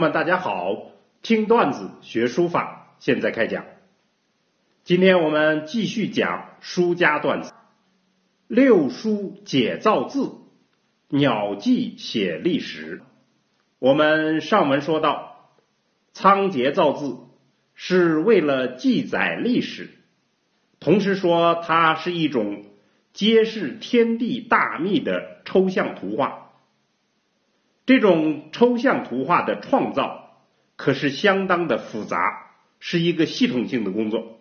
们，大家好，听段子学书法，现在开讲。今天我们继续讲书家段子，六书解造字，鸟记写历史。我们上文说到，仓颉造字是为了记载历史，同时说它是一种揭示天地大秘的抽象图画。这种抽象图画的创造可是相当的复杂，是一个系统性的工作，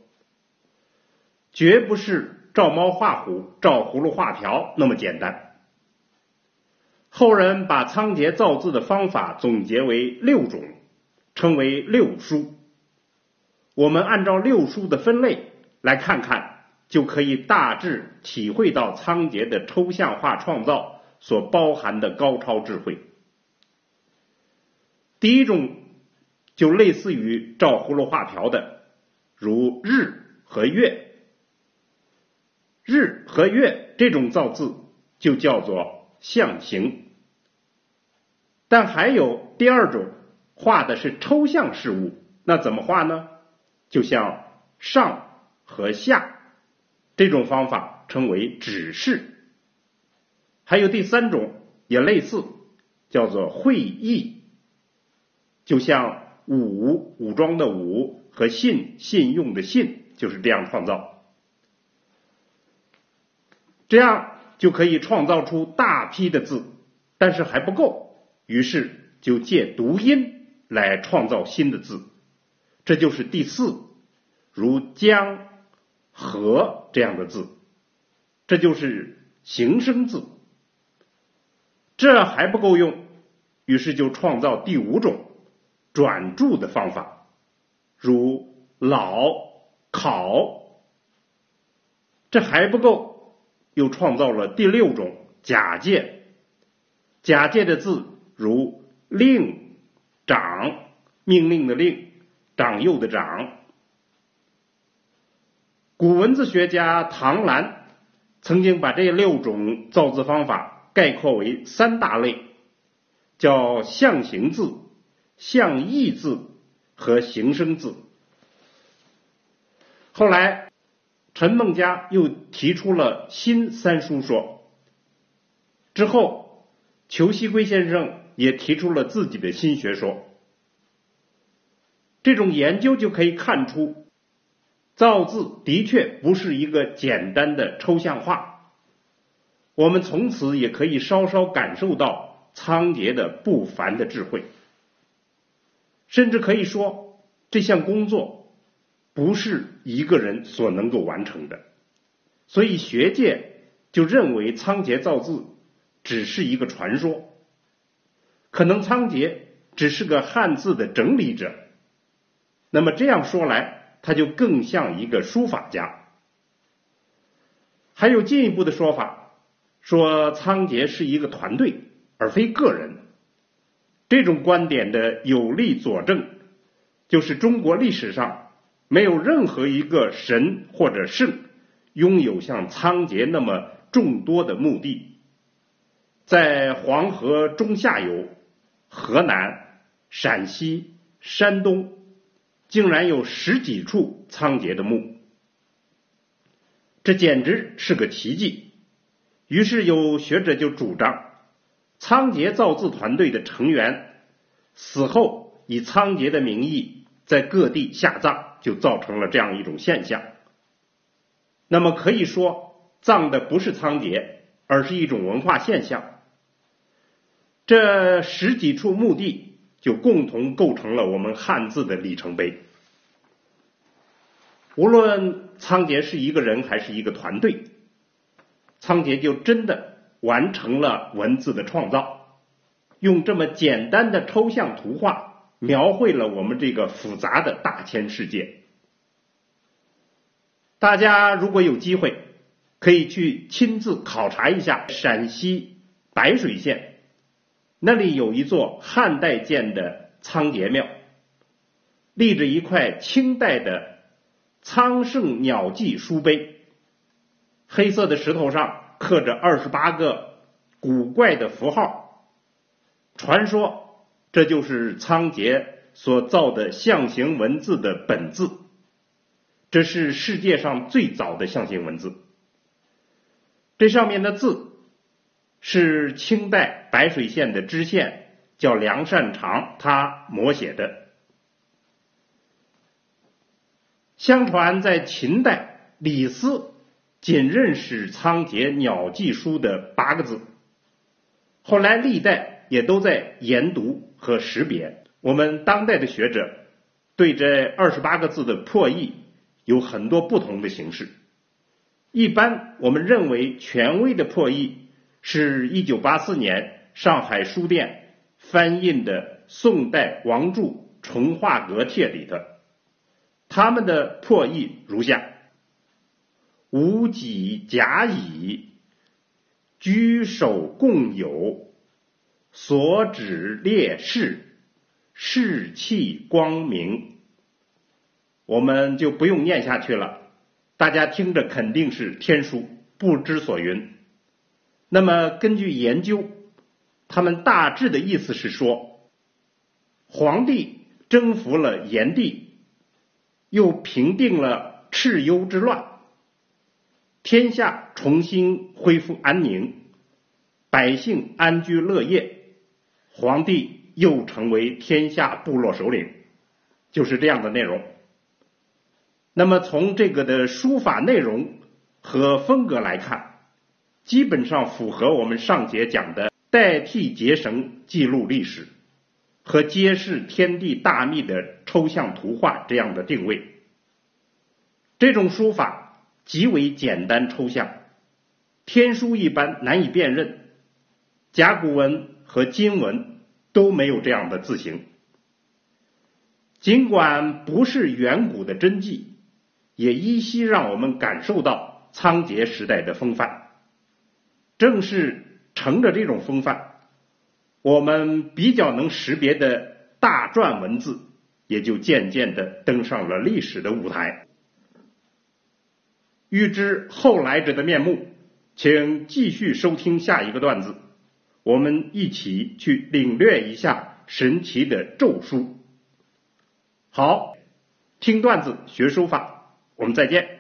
绝不是照猫画虎、照葫芦画瓢那么简单。后人把仓颉造字的方法总结为六种，称为六书。我们按照六书的分类来看看，就可以大致体会到仓颉的抽象化创造所包含的高超智慧。第一种就类似于照葫芦画瓢的，如日和月。日和月这种造字就叫做象形。但还有第二种画的是抽象事物，那怎么画呢？就像上和下这种方法称为指示。还有第三种也类似，叫做会意。就像武武装的武和信信用的信就是这样创造，这样就可以创造出大批的字，但是还不够，于是就借读音来创造新的字，这就是第四，如江河这样的字，这就是形声字，这还不够用，于是就创造第五种。转注的方法，如老考，这还不够，又创造了第六种假借。假借的字如令、长，命令的令，长幼的长。古文字学家唐兰曾经把这六种造字方法概括为三大类，叫象形字。象意字和形声字。后来，陈梦家又提出了新三书说。之后，裘锡圭先生也提出了自己的新学说。这种研究就可以看出，造字的确不是一个简单的抽象化。我们从此也可以稍稍感受到仓颉的不凡的智慧。甚至可以说，这项工作不是一个人所能够完成的，所以学界就认为仓颉造字只是一个传说，可能仓颉只是个汉字的整理者。那么这样说来，他就更像一个书法家。还有进一步的说法，说仓颉是一个团队，而非个人。这种观点的有力佐证，就是中国历史上没有任何一个神或者圣拥有像仓颉那么众多的墓地。在黄河中下游、河南、陕西、山东，竟然有十几处仓颉的墓，这简直是个奇迹。于是有学者就主张。仓颉造字团队的成员死后以仓颉的名义在各地下葬，就造成了这样一种现象。那么可以说，葬的不是仓颉，而是一种文化现象。这十几处墓地就共同构成了我们汉字的里程碑。无论仓颉是一个人还是一个团队，仓颉就真的。完成了文字的创造，用这么简单的抽象图画描绘了我们这个复杂的大千世界。大家如果有机会，可以去亲自考察一下陕西白水县，那里有一座汉代建的仓颉庙，立着一块清代的仓圣鸟记书碑，黑色的石头上。刻着二十八个古怪的符号，传说这就是仓颉所造的象形文字的本字，这是世界上最早的象形文字。这上面的字是清代白水县的知县叫梁善长他摹写的。相传在秦代，李斯仅认识仓颉鸟迹书的八个字，后来历代也都在研读和识别。我们当代的学者对这二十八个字的破译有很多不同的形式。一般我们认为权威的破译是一九八四年上海书店翻印的宋代王柱《重画阁帖》里的。他们的破译如下：无己甲乙，居首共有，所指列士，士气光明。我们就不用念下去了，大家听着肯定是天书，不知所云。那么根据研究，他们大致的意思是说，皇帝征服了炎帝。又平定了蚩尤之乱，天下重新恢复安宁，百姓安居乐业，皇帝又成为天下部落首领，就是这样的内容。那么从这个的书法内容和风格来看，基本上符合我们上节讲的代替结绳记录历史。和揭示天地大秘的抽象图画这样的定位，这种书法极为简单抽象，天书一般难以辨认，甲骨文和金文都没有这样的字形。尽管不是远古的真迹，也依稀让我们感受到仓颉时代的风范。正是乘着这种风范。我们比较能识别的大篆文字，也就渐渐的登上了历史的舞台。欲知后来者的面目，请继续收听下一个段子，我们一起去领略一下神奇的咒书。好，听段子学书法，我们再见。